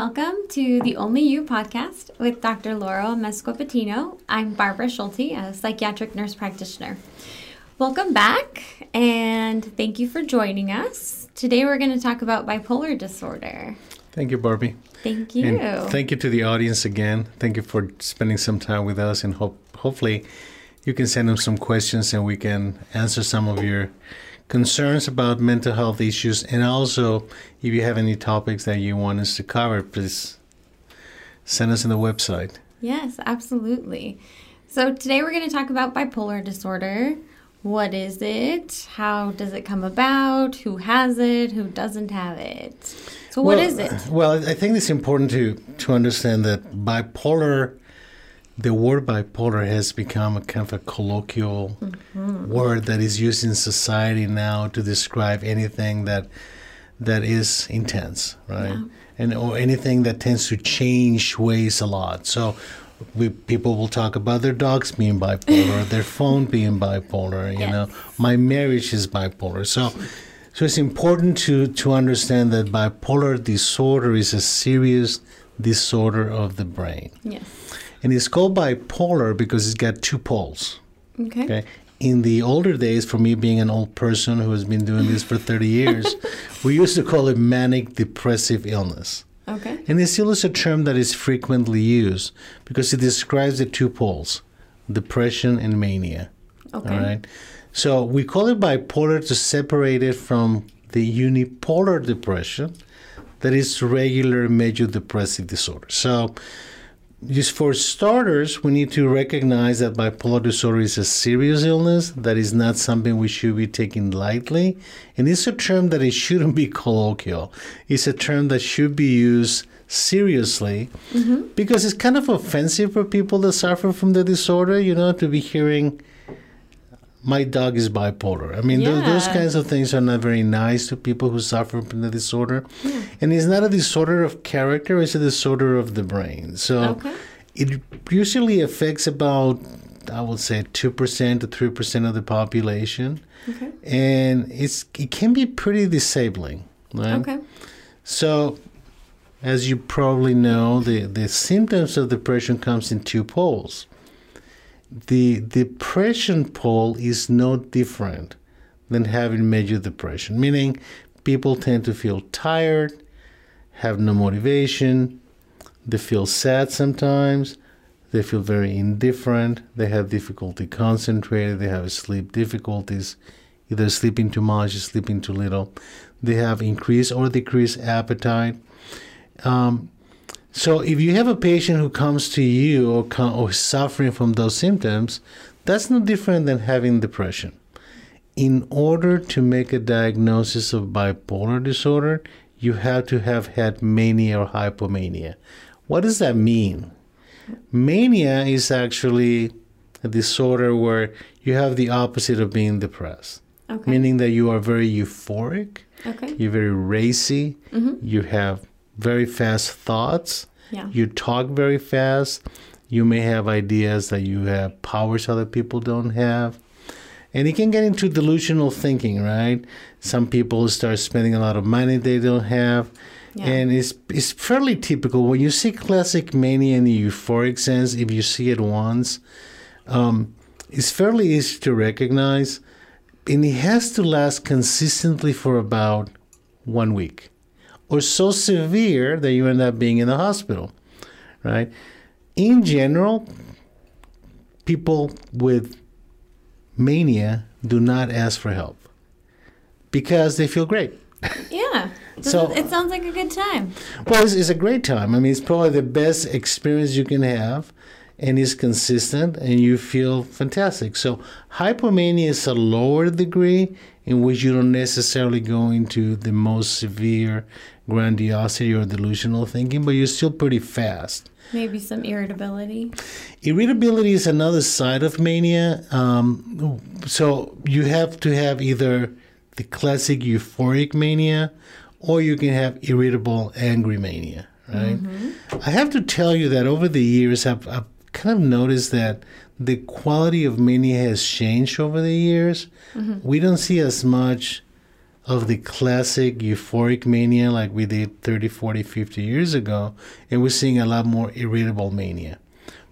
welcome to the Only You podcast with Dr. Lauro Amezcua-Patino. I'm Barbara Schulte, a psychiatric nurse practitioner. Welcome back, and thank you for joining us. Today we're going to talk about bipolar disorder. Thank you, Barbie. Thank you. And thank you to the audience again. Thank you for spending some time with us, and hope hopefully you can send them some questions and we can answer some of your concerns about mental health issues. And also, if you have any topics that you want us to cover, please send us on the website. Yes, absolutely. So today we're going to talk about bipolar disorder. What is it? How does it come about? Who has it? Who doesn't have it? So, what well, is it? Well, I think it's important to to understand that bipolar, the word bipolar has become a kind of a colloquial mm-hmm. word that is used in society now to describe anything that that is intense, right? Yeah. And or anything that tends to change ways a lot. So we, people will talk about their dogs being bipolar, their phone being bipolar. You yes. know, my marriage is bipolar. So, so it's important to to understand that bipolar disorder is a serious disorder of the brain. Yes. And it's called bipolar because it's got two poles. Okay. okay? In the older days, for me being an old person who has been doing this for 30 years, we used to call it manic depressive illness. Okay. And it still is a term that is frequently used because it describes the two poles, depression and mania. Okay. All right. So we call it bipolar to separate it from the unipolar depression that is regular major depressive disorder. So just for starters, we need to recognize that bipolar disorder is a serious illness that is not something we should be taking lightly. And it's a term that it shouldn't be colloquial. It's a term that should be used seriously mm-hmm. because it's kind of offensive for people that suffer from the disorder, you know, to be hearing my dog is bipolar. I mean, yeah. th- those kinds of things are not very nice to people who suffer from the disorder. Yeah. And it's not a disorder of character, it's a disorder of the brain. So okay. it usually affects about, I would say, 2% to 3% of the population. Okay. And it's it can be pretty disabling. Right? Okay. So, as you probably know, the, the symptoms of depression comes in two poles the depression pole is no different than having major depression, meaning people tend to feel tired, have no motivation, they feel sad sometimes, they feel very indifferent, they have difficulty concentrating, they have sleep difficulties, either sleeping too much, or sleeping too little, they have increased or decreased appetite. Um, so if you have a patient who comes to you or, come, or suffering from those symptoms, that's no different than having depression. In order to make a diagnosis of bipolar disorder, you have to have had mania or hypomania. What does that mean? Mania is actually a disorder where you have the opposite of being depressed, okay. meaning that you are very euphoric, okay. you're very racy, mm-hmm. you have very fast thoughts. Yeah. You talk very fast. You may have ideas that you have powers other people don't have. And you can get into delusional thinking, right? Some people start spending a lot of money they don't have. Yeah. And it's it's fairly typical when you see classic mania in the euphoric sense. If you see it once, um, it's fairly easy to recognize, and it has to last consistently for about one week or so severe that you end up being in the hospital, right? In general, people with mania do not ask for help because they feel great. Yeah. so it sounds like a good time. Well, it's, it's, a great time. I mean, it's probably the best experience you can have, and it's consistent, and you feel fantastic. So hypomania is a lower degree in which you don't necessarily go into the most severe grandiosity or delusional thinking, but you're still pretty fast. Maybe some irritability. Irritability is another side of mania. Um, so you have to have either the classic euphoric mania or you can have irritable angry mania, right? Mm-hmm. I have to tell you that over the years, I've, I've kind of noticed that the quality of mania has changed over the years. Mm-hmm. We don't see as much of the classic euphoric mania like we did 30, 40, 50 years ago, and we're seeing a lot more irritable mania.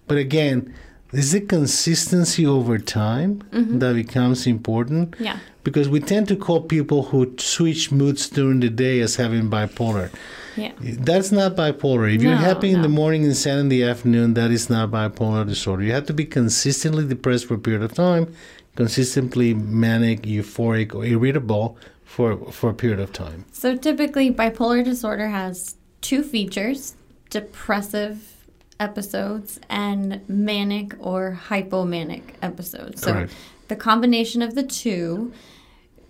But again, is it consistency over time mm-hmm. that becomes important? Yeah. Because we tend to call people who switch moods during the day as having bipolar. Yeah. That's not bipolar. If you're No, happy in the morning and sad in the afternoon, that is not bipolar disorder. You have to be consistently depressed for a period of time, consistently manic, euphoric, or irritable for for a period of time. So typically, bipolar disorder has two features depressive episodes and manic or hypomanic episodes. So Correct. the combination of the two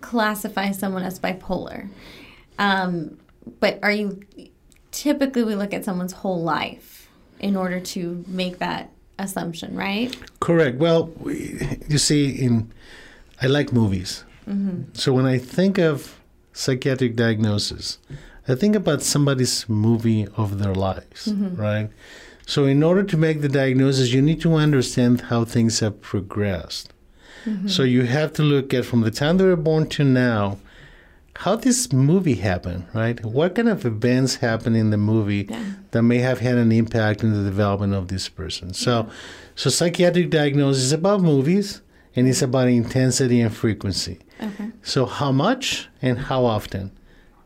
classifies someone as bipolar. Um, but are you typically we look at someone's whole life in order to make that assumption, right? Correct. Well, we, you see, in I like movies, so when I think of psychiatric diagnosis, I think about somebody's movie of their lives, mm-hmm. right? So in order to make the diagnosis, you need to understand how things have progressed. Mm-hmm. So you have to look at from the time they were born to now, how this movie happened, right? What kind of events happened in the movie Yeah. that may have had an impact in the development of this person. So, so psychiatric diagnosis is about movies and it's about intensity and frequency. Okay. So, how much and how often?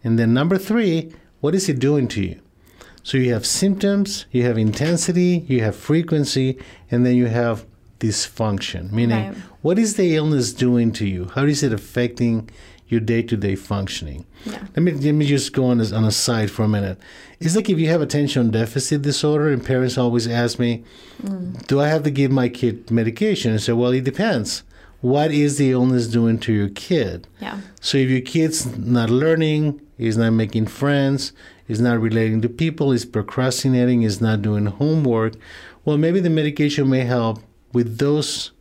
And then number three, what is it doing to you? So you have symptoms, you have intensity, you have frequency, and then you have dysfunction. Meaning, Right. what is the illness doing to you? How is it affecting your day-to-day functioning? Yeah. Let me let me just go on a, on a side for a minute. It's like if you have attention deficit disorder, and parents always ask me, mm. "Do I have to give my kid medication?" I say, "Well, it depends. What is the illness doing to your kid?" Yeah. So if your kid's not learning, is not making friends, is not relating to people, is procrastinating, is not doing homework, well, maybe the medication may help with those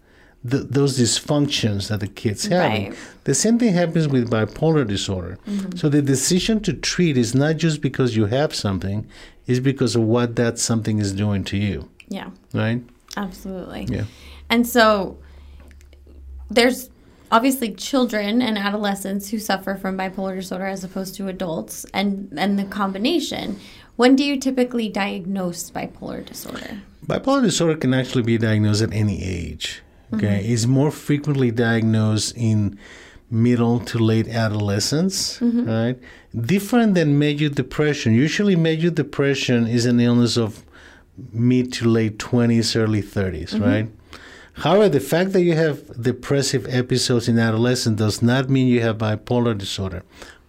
th- those dysfunctions that the kid's having. Right. The same thing happens with bipolar disorder. Mm-hmm. So the decision to treat is not just because you have something, it's because of what that something is doing to you, Yeah. right? Absolutely. Yeah. And so there's obviously children and adolescents who suffer from bipolar disorder as opposed to adults and and the combination. When do you typically diagnose bipolar disorder? Bipolar disorder can actually be diagnosed at any age. Okay, mm-hmm. it's more frequently diagnosed in middle to late adolescence, mm-hmm. right? Different than major depression. Usually, major depression is an illness of mid to late 20s, early 30s, mm-hmm. right? However, the fact that you have depressive episodes in adolescence does not mean you have bipolar disorder,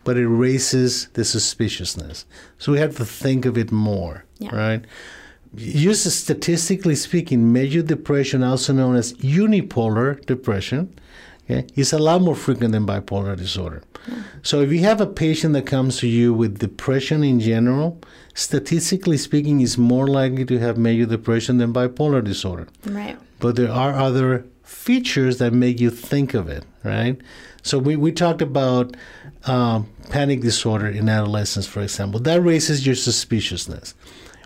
but it raises the suspiciousness. So we have to think of it more, Yeah. right? Just statistically speaking, major depression, also known as unipolar depression, okay, is a lot more frequent than bipolar disorder. So if you have a patient that comes to you with depression in general, statistically speaking, is more likely to have major depression than bipolar disorder Right. But there are other features that make you think of it, right? So we, we talked about um, panic disorder in adolescence, for example. That raises your suspiciousness.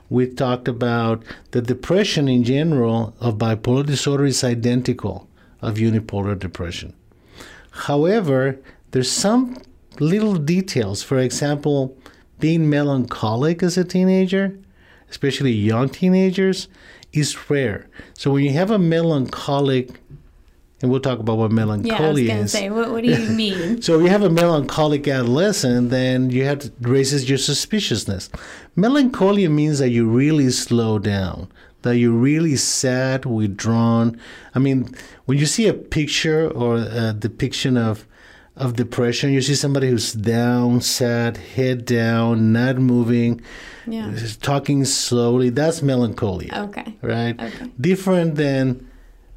We talked about the depression in general of bipolar disorder is identical of unipolar depression. However, there's some little details. For example, being melancholic as a teenager, especially young teenagers, is rare. So when you have a melancholic, and we'll talk about what Yeah, I was gonna is. say, what, what do you mean? So if you have a melancholic adolescent, then you have to raises your suspiciousness. Melancholia means that you really slow down, that you're really sad, withdrawn. I mean, when you see a picture or a depiction of of depression, you see somebody who's down, sad, head down, not moving, Yeah. talking slowly. That's melancholia Okay. right? Okay. Different than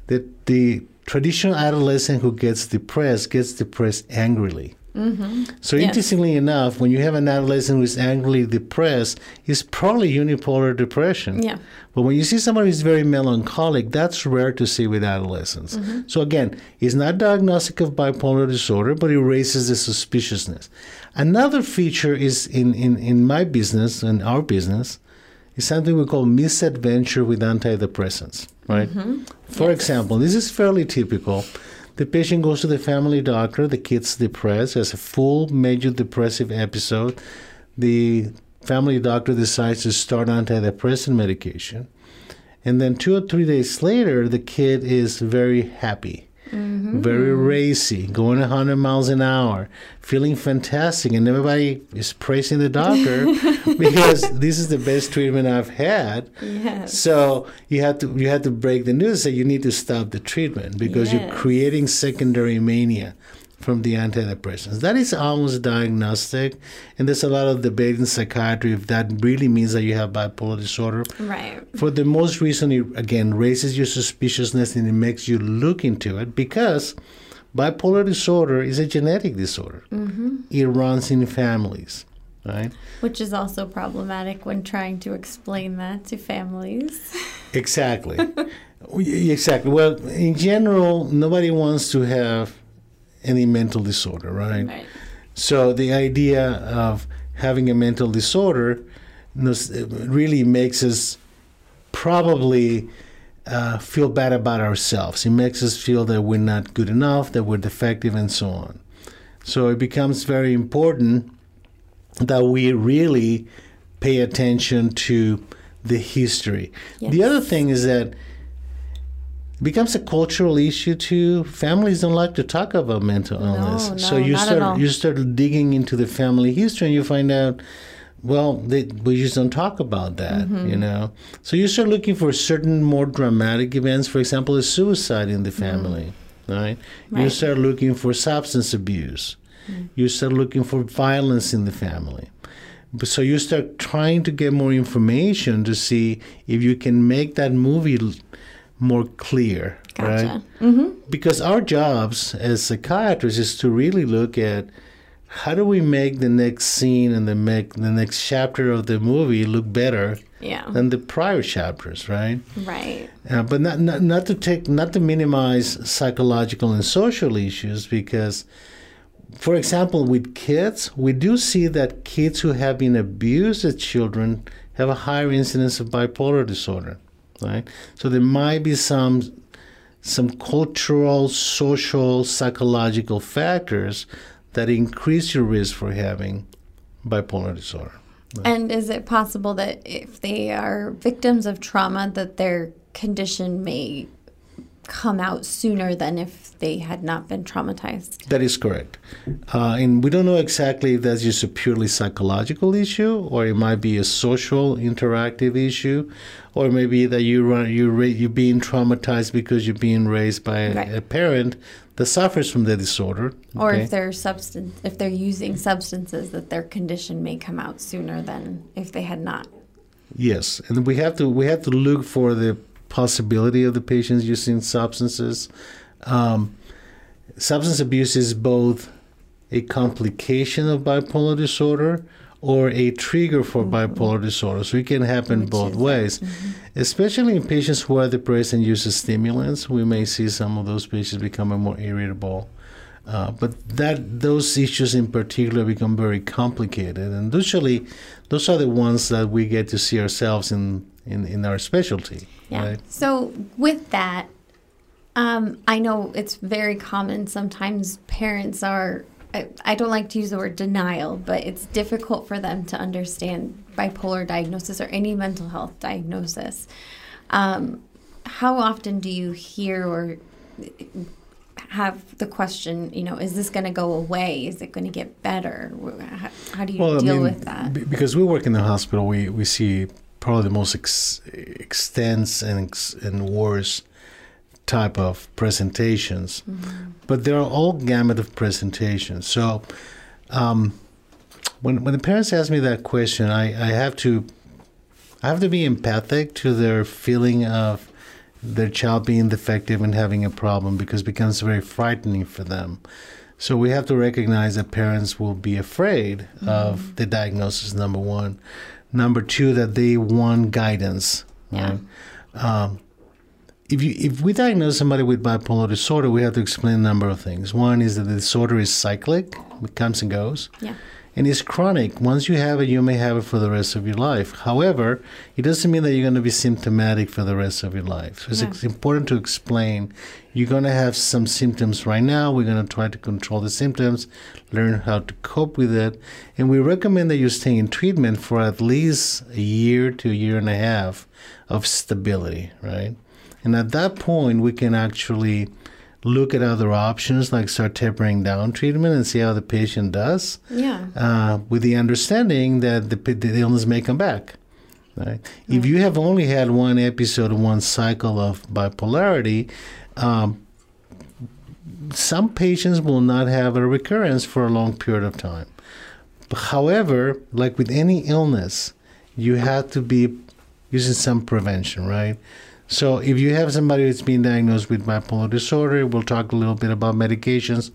the the traditional adolescent who gets depressed gets depressed angrily. Mm-hmm. So Yes. interestingly enough, when you have an adolescent who is angrily depressed, it's probably unipolar depression. Yeah. But when you see somebody who's very melancholic, that's rare to see with adolescents. So again, it's not diagnostic of bipolar disorder, but it raises the suspiciousness. Another feature is in, in, in my business and our business is something we call misadventure with antidepressants, right? For example, this is fairly typical. The patient goes to the family doctor. The kid's depressed, has a full major depressive episode. The family doctor decides to start antidepressant medication. And then two or three days later, the kid is very happy, mm-hmm. very racy, going 100 miles an hour, feeling fantastic. And everybody is praising the doctor because this is the best treatment I've had. Yes. So you have to you have to break the news that you need to stop the treatment because yes. you're creating secondary mania from the antidepressants. That is almost diagnostic, and there's a lot of debate in psychiatry if that really means that you have bipolar disorder. Right. For the most reason, it again raises your suspiciousness and it makes you look into it because bipolar disorder is a genetic disorder. Mm-hmm. It runs in families. Right. Which is also problematic when trying to explain that to families. Exactly. exactly. Well, in general, nobody wants to have any mental disorder, right? right? So the idea of having a mental disorder really makes us probably uh, feel bad about ourselves. It makes us feel that we're not good enough, that we're defective, and so on. So it becomes very important that we really pay attention to the history. Yes. The other thing is that becomes a cultural issue too. Families don't like to talk about mental illness, no, no, so you start you start digging into the family history, and you find out. Well, they, we just don't talk about that, mm-hmm. you know. So you start looking for certain more dramatic events, for example, a suicide in the mm-hmm. family, mm-hmm. right? right? You start looking for substance abuse. Mm-hmm. You start looking for violence in the family. So you start trying to get more information to see if you can make that movie more clear, gotcha. right? Mm-hmm. Because our jobs as psychiatrists is to really look at how do we make the next scene and the make the next chapter of the movie look better yeah. than the prior chapters, right? Right. Uh, but not, not not to take not to minimize psychological and social issues because for example, with kids, we do see that kids who have been abused as children have a higher incidence of bipolar disorder right? So there might be some some cultural, social, psychological factors that increase your risk for having bipolar disorder. Right? And is it possible that if they are victims of trauma that their condition may come out sooner than if they had not been traumatized. That is correct. Uh, and we don't know exactly if that's just a purely psychological issue or it might be a social interactive issue or maybe that you run, you you're being traumatized because you're being raised by a, right. a parent that suffers from the disorder. Or if they're substance if they're using substances that their condition may come out sooner than if they had not. Yes, and we have to we have to look for the possibility of the patients using substances. Um, substance abuse is both a complication of bipolar disorder or a trigger for mm-hmm. bipolar disorder. So it can happen Which both ways, mm-hmm. especially in patients who are depressed and use stimulants. We may see some of those patients becoming more irritable. Uh, but that those issues in particular become very complicated, and usually those are the ones that we get to see ourselves in in, in our specialty. Yeah. Right? So with that, um, I know it's very common. Sometimes parents are. I, I don't like to use the word denial, but it's difficult for them to understand bipolar diagnosis or any mental health diagnosis. Um, how often do you hear or have the question, you know, is this going to go away? Is it going to get better? How, how do you well, deal I mean, with that? B- because we work in the hospital, we, we see probably the most ex- extensive and, ex- and worst type of presentations. Mm-hmm. But there are all gamut of presentations. So um, when when the parents ask me that question, I, I have to I have to be empathic to their feeling of their child being defective and having a problem because it becomes very frightening for them. So we have to recognize that parents will be afraid mm-hmm. of the diagnosis, number one. Number two, that they want guidance. Yeah. Right? Um, if you if we diagnose somebody with bipolar disorder, we have to explain a number of things. One is that the disorder is cyclic; it comes and goes. Yeah. And it's chronic. Once you have it, you may have it for the rest of your life. However, it doesn't mean that you're going to be symptomatic for the rest of your life. So it's Yeah. important to explain you're going to have some symptoms right now. We're going to try to control the symptoms, learn how to cope with it. And we recommend that you stay in treatment for at least a year to a year and a half of stability, right? And at that point, we can actually look at other options like start tapering down treatment and see how the patient does Yeah. uh, with the understanding that the, the illness may come back. Right? If you have only had one episode, one cycle of bipolarity, um, some patients will not have a recurrence for a long period of time. However, like with any illness, you have to be using some prevention, right? So if you have somebody who's been diagnosed with bipolar disorder, we'll talk a little bit about medications,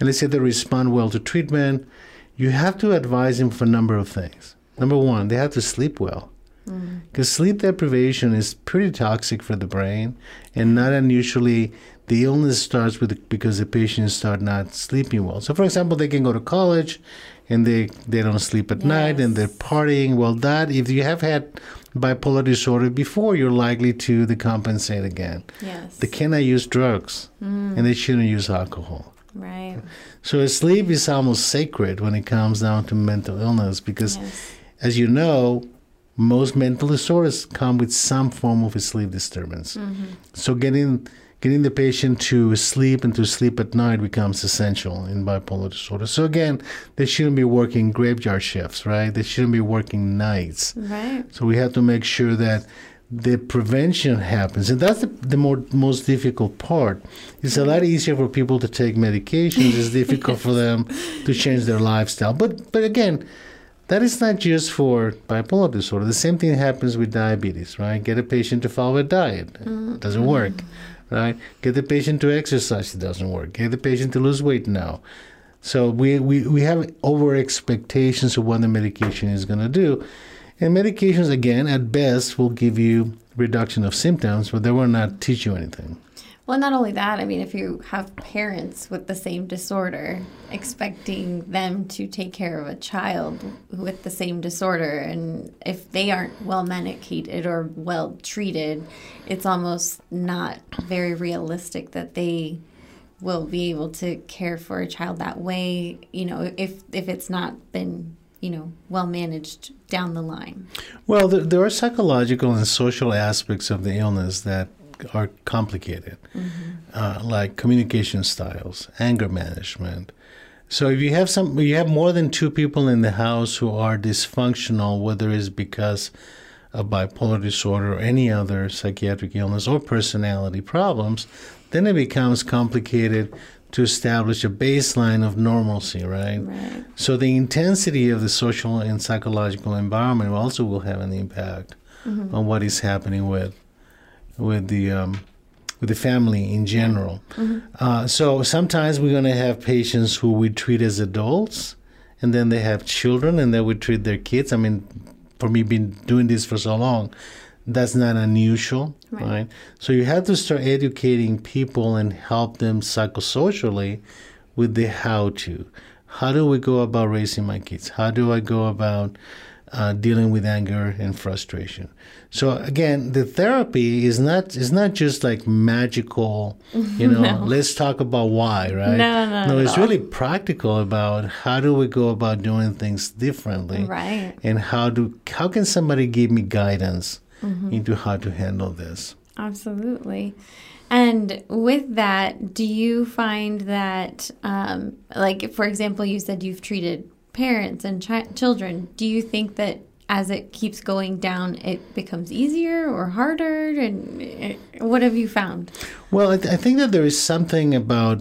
and let's say they respond well to treatment, you have to advise them for a number of things. Number one, they have to sleep well. Mm-hmm. Because sleep deprivation is pretty toxic for the brain, and not unusually the illness starts with because the patients start not sleeping well. So, for example, they can go to college and they they don't sleep at night and they're partying. Well, that if you have had bipolar disorder before, you're likely to decompensate again. Yes. They cannot use drugs, mm. and they shouldn't use alcohol. right. So, sleep is almost sacred when it comes down to mental illness because Yes. as you know, most mental disorders come with some form of a sleep disturbance. Mm-hmm. So getting getting the patient to sleep and to sleep at night becomes essential in bipolar disorder. So again, they shouldn't be working graveyard shifts, right? They shouldn't be working nights. Right. So we have to make sure that the prevention happens, and that's the, the more most difficult part. It's a lot easier for people to take medications. It's difficult for them to change their lifestyle. But but again, that is not just for bipolar disorder. The same thing happens with diabetes, right? Get a patient to follow a diet, it doesn't work, mm-hmm. Right? Get the patient to exercise, it doesn't work. Get the patient to lose weight now. So we, we, we have over expectations of what the medication is going to do. And medications, again, at best, will give you reduction of symptoms, but they will not teach you anything. Well, not only that, I mean, if you have parents with the same disorder, expecting them to take care of a child with the same disorder, and if they aren't well medicated or well treated, it's almost not very realistic that they will be able to care for a child that way, you know, if if it's not been, you know, well managed down the line. Well, there, there are psychological and social aspects of the illness that are complicated, uh, like communication styles, anger management. So if you have some, you have more than two people in the house who are dysfunctional, whether it's because of bipolar disorder or any other psychiatric illness or personality problems, then it becomes complicated to establish a baseline of normalcy, right? Right. So the intensity of the social and psychological environment also will have an impact on what is happening with with the um, with the family in general. Uh, so sometimes we're going to have patients who we treat as adults, and then they have children, and then we treat their kids. I mean, for me, been doing this for so long, that's not unusual, Right. right? So you have to start educating people and help them psychosocially with the how to. How do we go about raising my kids? How do I go about uh, dealing with anger and frustration? So again, the therapy is not is not just like magical. You know, let's talk about why, right? No, no, no. It's really practical about how do we go about doing things differently, Right. and how do how can somebody give me guidance into how to handle this? Absolutely. And with that, do you find that, um, like, for example, you said you've treated parents and chi- children. Do you think that as it keeps going down, it becomes easier or harder? And eh, what have you found? Well, I, th- I think that there is something about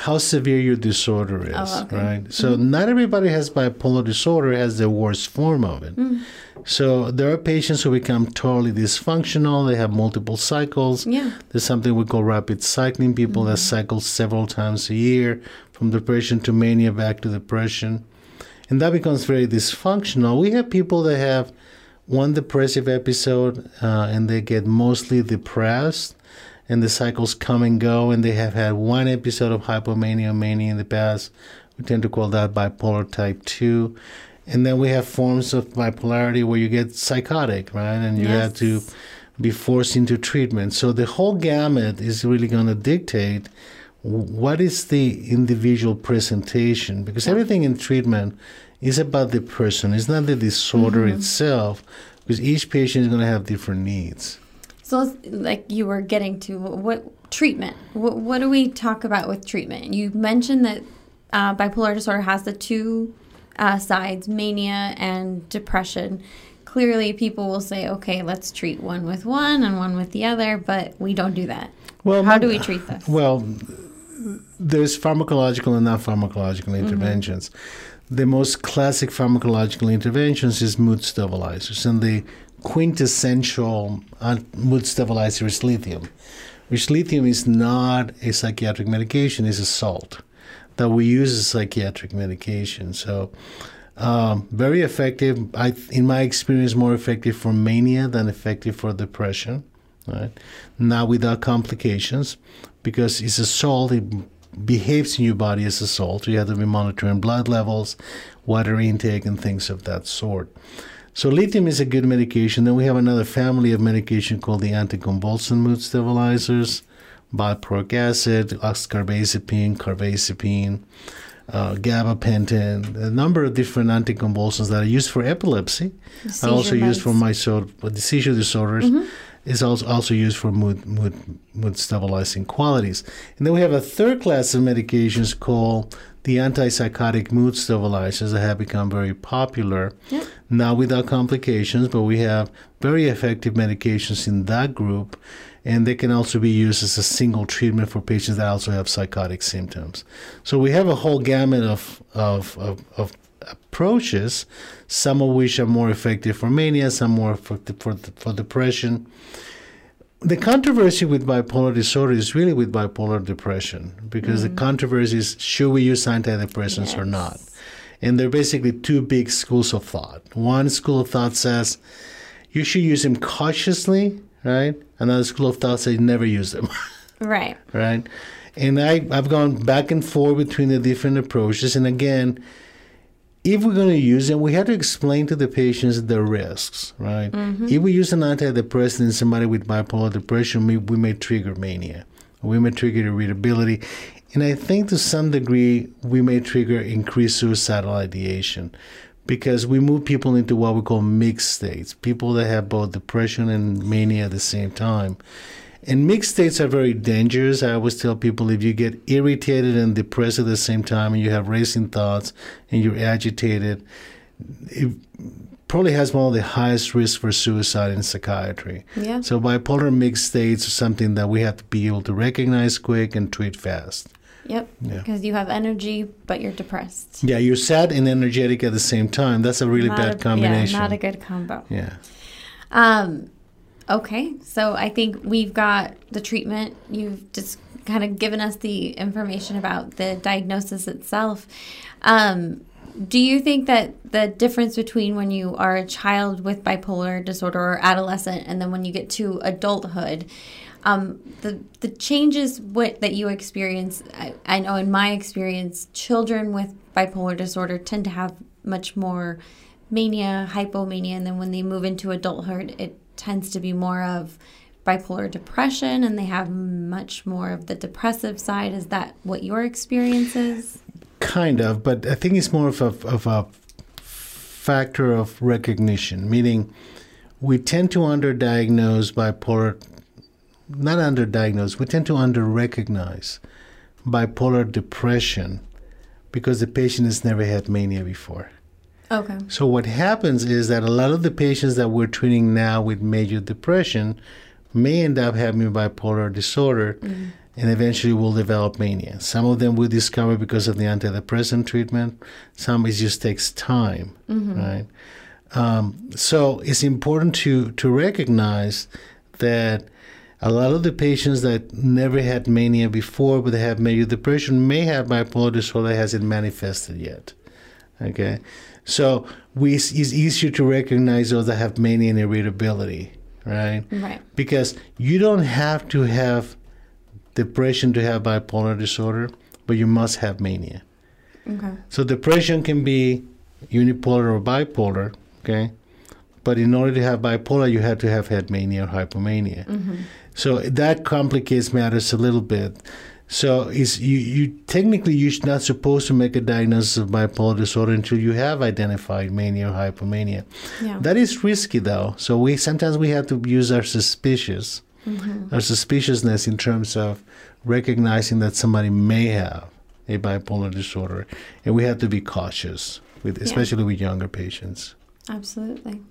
how severe your disorder oh, is, Oh, okay. right? So mm-hmm. not everybody has bipolar disorder has the worst form of it. Mm. So there are patients who become totally dysfunctional. They have multiple cycles. Yeah. There's something we call rapid cycling. People that mm-hmm. cycle several times a year from depression to mania back to depression. And that becomes very dysfunctional. We have people that have one depressive episode uh, and they get mostly depressed and the cycles come and go and they have had one episode of hypomania mania in the past We tend to call that bipolar type 2. And then we have forms of bipolarity where you get psychotic, right? And you Yes. have to be forced into treatment. So the whole gamut is really going to dictate what is the individual presentation because everything in treatment is about the person it's not the disorder mm-hmm. itself because each patient is going to have different needs So, like you were getting to what treatment? What, what do we talk about with treatment? You mentioned that uh, bipolar disorder has the two uh, sides, mania and depression. Clearly, people will say, "Okay, let's treat one with one and one with the other," but we don't do that. well How do we treat this? well there's pharmacological and non-pharmacological interventions the most classic pharmacological interventions is mood stabilizers and the quintessential uh, mood stabilizer is lithium. Which lithium is not a psychiatric medication it's a salt that we use as psychiatric medication. So um, very effective. I, in my experience more effective for mania than effective for depression right? Now without complications because it's a salt it behaves in your body as a salt. You have to be monitoring blood levels water intake and things of that sort so lithium is a good medication then we have another family of medication called the anticonvulsant mood stabilizers valproic acid oxcarbazepine carbazepine uh, gabapentin a number of different anticonvulsants that are used for epilepsy are also used for my so the seizure disorders is also also used for mood mood mood stabilizing qualities. And then we have a third class of medications called the antipsychotic mood stabilizers that have become very popular. Yep. Now without complications, but we have very effective medications in that group. And they can also be used as a single treatment for patients that also have psychotic symptoms. So we have a whole gamut of, of, of, of approaches, some of which are more effective for mania, some more effective for, for depression. The controversy with bipolar disorder is really with bipolar depression because the mm. controversy is should we use antidepressants or not? And there are basically two big schools of thought. One school of thought says you should use them cautiously, right? Another school of thought says never use them. Right. right? And I, I've gone back and forth between the different approaches. And again, if we're going to use them, we have to explain to the patients the risks, right? Mm-hmm. If we use an antidepressant in somebody with bipolar depression, we, we may trigger mania, we may trigger irritability. And I think to some degree, we may trigger increased suicidal ideation because we move people into what we call mixed states, people that have both depression and mania at the same time. And mixed states are very dangerous. I always tell people if you get irritated and depressed at the same time and you have racing thoughts and you're agitated, it probably has one of the highest risks for suicide in psychiatry. Yeah. So bipolar mixed states are something that we have to be able to recognize quick and treat fast. Yep. Yeah. Because you have energy, but you're depressed. Yeah, you're sad and energetic at the same time. That's a really Not bad a- combination. Yeah, not a good combo. yeah. Um, okay, so I think we've got the treatment. You've just kind of given us the information about the diagnosis itself. Um, do you think that the difference between when you are a child with bipolar disorder or adolescent and then when you get to adulthood, um, the the changes what that you experience? I, I know in my experience, children with bipolar disorder tend to have much more mania, hypomania, and then when they move into adulthood, it tends to be more of bipolar depression, and they have much more of the depressive side. Is that what your experience is? Kind of, but I think it's more of a, of a factor of recognition, meaning we tend to underdiagnose bipolar, not underdiagnose, we tend to underrecognize bipolar depression because the patient has never had mania before. Okay. So what happens is that a lot of the patients that we're treating now with major depression may end up having bipolar disorder and eventually will develop mania. Some of them we discover because of the antidepressant treatment. Some it just takes time, right? Um, so it's important to to recognize that a lot of the patients that never had mania before, but they have major depression, may have bipolar disorder that hasn't manifested yet. Okay, so we it's easier to recognize those that have mania and irritability, right? Right. Because you don't have to have depression to have bipolar disorder, but you must have mania. Okay. So depression can be unipolar or bipolar, okay? But in order to have bipolar, you have to have had mania or hypomania. Mm-hmm. So that complicates matters a little bit. So is you, you technically you're not supposed to make a diagnosis of bipolar disorder until you have identified mania or hypomania. Yeah. That is risky though. So we sometimes we have to use our suspicious Mm-hmm. our suspiciousness in terms of recognizing that somebody may have a bipolar disorder, and we have to be cautious with, Yeah. especially with younger patients. Absolutely.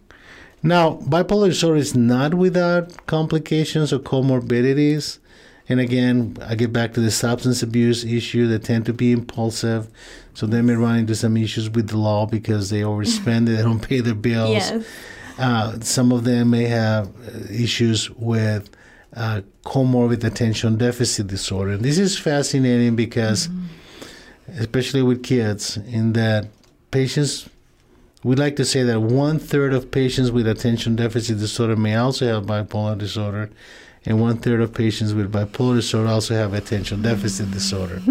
Now, bipolar disorder is not without complications or comorbidities. And again, I get back to the substance abuse issue. They tend to be impulsive, so they may run into some issues with the law because they overspend, they don't pay their bills. Yes. Uh, some of them may have uh, issues with uh, comorbid attention deficit disorder. And This is fascinating because, especially with kids, in that patients, we like to say that one third of patients with attention deficit disorder may also have bipolar disorder, and one third of patients with bipolar disorder also have attention deficit disorder,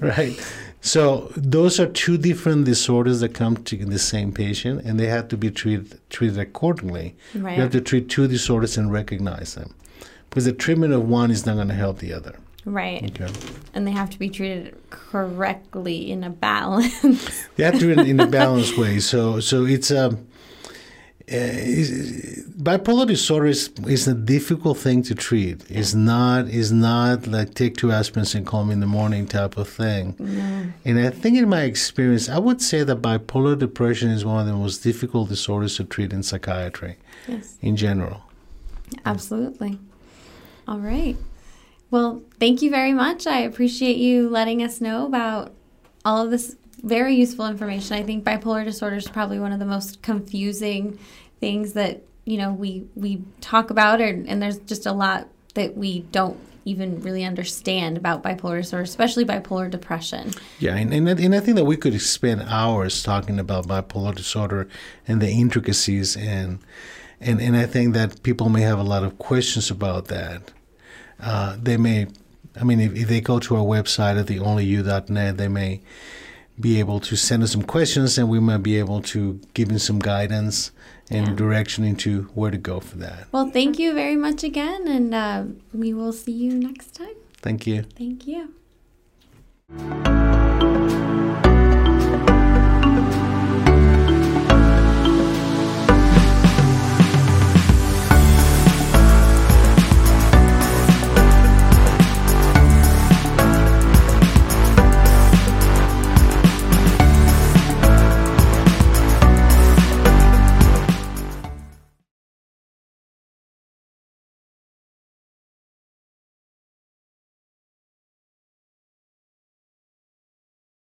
right? So those are two different disorders that come to the same patient, and they have to be treated treated accordingly. Right. You have to treat two disorders and recognize them, because the treatment of one is not going to help the other. Right. Okay. And they have to be treated correctly in a balance. They have to it in a balanced way. So so it's a. Uh, is- bipolar disorder is, is a difficult thing to treat. It's not is not like take two aspirins and call me in the morning type of thing. And I think in my experience, I would say that bipolar depression is one of the most difficult disorders to treat in psychiatry yes. in general. Absolutely. All right. Well, thank you very much. I appreciate you letting us know about all of this very useful information. I think bipolar disorder is probably one of the most confusing things that, you know, we we talk about and, and there's just a lot that we don't even really understand about bipolar disorder, especially bipolar depression. Yeah, and, and, and I think that we could spend hours talking about bipolar disorder and the intricacies, and and, and I think that people may have a lot of questions about that. Uh, they may, I mean, if, if they go to our website at theonlyu.net, they may be able to send us some questions, and we might be able to give them some guidance and Yeah. direction into where to go for that. Well, thank you very much again, and uh, we will see you next time. Thank you. Thank you.